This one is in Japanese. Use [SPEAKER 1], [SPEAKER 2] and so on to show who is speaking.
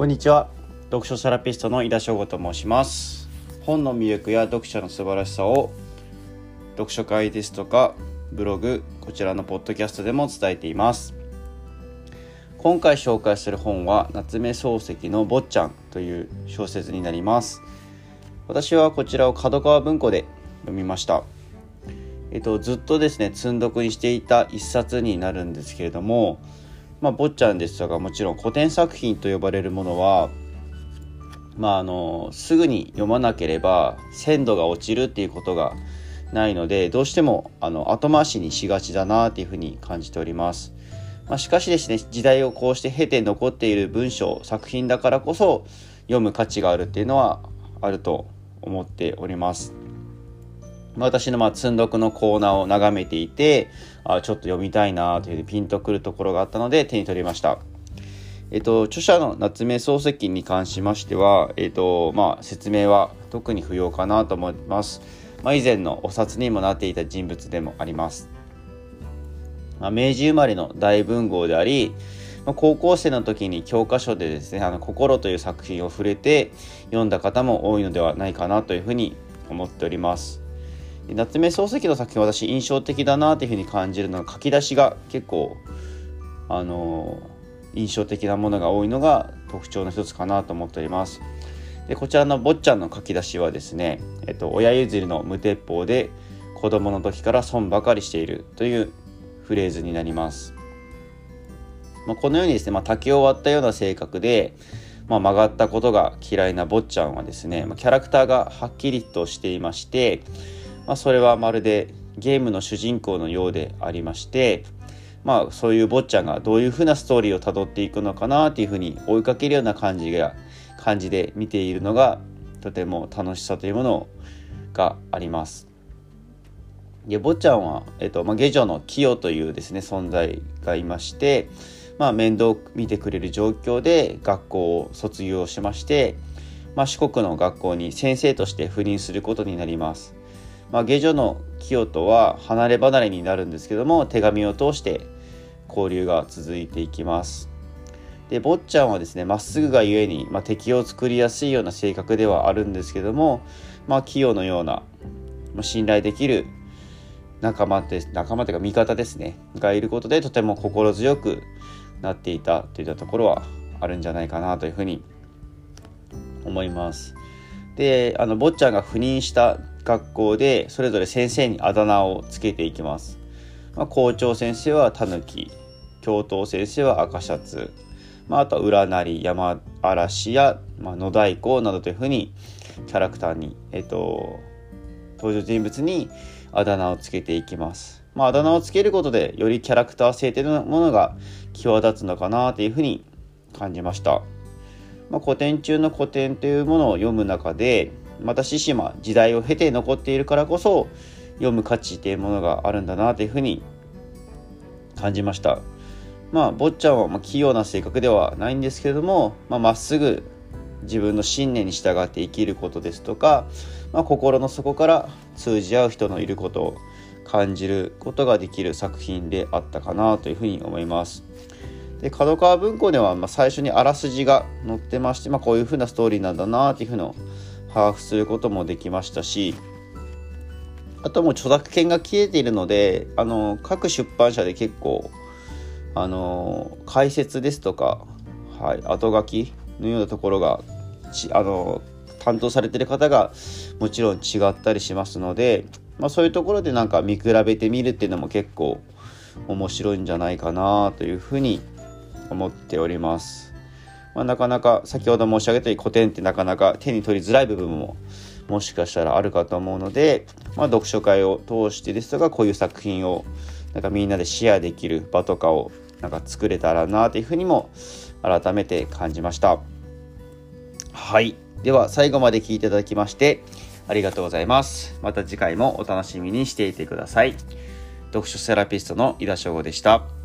[SPEAKER 1] こんにちは。読書セラピストの井田翔吾と申します。本の魅力や読者の素晴らしさを読書会ですとかブログこちらのポッドキャストでも伝えています。今回紹介する本は夏目漱石の坊ちゃんという小説になります。私はこちらを角川文庫で読みました。えっと、ずっとですね積んどくにしていた一冊になるんですけれどもまあ、坊ちゃんですとかもちろん古典作品と呼ばれるものは、まあ、あのすぐに読まなければ鮮度が落ちるっていうことがないのでどうしてもあの後回しにしがちだなっていうふうに感じております。まあ、しかしですね時代をこうして経て残っている文章作品だからこそ読む価値があるっていうのはあると思っております。私のまあ積んどくのコーナーを眺めていてあちょっと読みたいなというピンとくるところがあったので手に取りました。えっと、著者の夏目漱石に関しましては、えっとまあ、説明は特に不要かなと思います。まあ、以前のお札にもなっていた人物でもあります。まあ、明治生まれの大文豪であり、高校生の時に教科書でですね「あの心」という作品を触れて読んだ方も多いのではないかなというふうに思っております。夏目漱石の作品私印象的だなというふうに感じるのは書き出しが結構あの印象的なものが多いのが特徴の一つかなと思っております。でこちらの坊ちゃんの書き出しはですね、えっと、親譲りの無鉄砲で子供の時から損ばかりしているというフレーズになります。まあ、このようにですね、まあ、竹を割ったような性格で、まあ、曲がったことが嫌いな坊ちゃんはですね、まあ、キャラクターがはっきりとしていましてまあ、それはまるでゲームの主人公のようでありましてまあそういう坊ちゃんがどういうふうなストーリーをたどっていくのかなっていうふうに追いかけるような感じが感じで見ているのがとても楽しさというものがあります。で坊ちゃんは、えっとまあ、下女の清というですね存在がいまして、まあ、面倒を見てくれる状況で学校を卒業しまして、まあ、四国の学校に先生として赴任することになります。まあ、下女の清とは離れ離れになるんですけども手紙を通して交流が続いていきます。で坊ちゃんはですねまっすぐがゆえに、まあ、敵を作りやすいような性格ではあるんですけども、まあ、清のような、まあ、信頼できる仲間で仲間というか味方ですねがいることでとても心強くなっていたといったところはあるんじゃないかなというふうに思います。であの坊ちゃんが赴任した学校でそれぞれ先生にあだ名をつけていきます。まあ、校長先生はタヌキ教頭先生は赤シャツ、まあ、あとは占い山嵐や、まあ、野太鼓などというふうにキャラクターに、えっと、登場人物にあだ名をつけていきます。まあ、あだ名をつけることでよりキャラクター性というものが際立つのかなというふうに感じました。まあ、古典中の古典というものを読む中で私自身は時代を経て残っているからこそ読む価値っていうものがあるんだなというふうに感じました。まあ坊ちゃんはま器用な性格ではないんですけれどもまあ、っすぐ自分の信念に従って生きることですとか、まあ、心の底から通じ合う人のいることを感じることができる作品であったかなというふうに思います。で角川文庫ではま最初にあらすじが載ってまして、まあ、こういうふうなストーリーなんだなっていうふうの把握することもできましたしあともう著作権が消えているのであの各出版社で結構あの解説ですとか、はい、後書きのようなところがあの担当されてる方がもちろん違ったりしますので、まあ、そういうところでなんか見比べてみるっていうのも結構面白いんじゃないかなというふうに思っております。まあ、なかなか先ほど申し上げたように古典ってなかなか手に取りづらい部分ももしかしたらあるかと思うので、まあ、読書会を通してですとかこういう作品をなんかみんなでシェアできる場とかをなんか作れたらなというふうにも改めて感じました。はい。では最後まで聞いていただきましてありがとうございます。また次回もお楽しみにしていてください。読書セラピストの井田翔吾でした。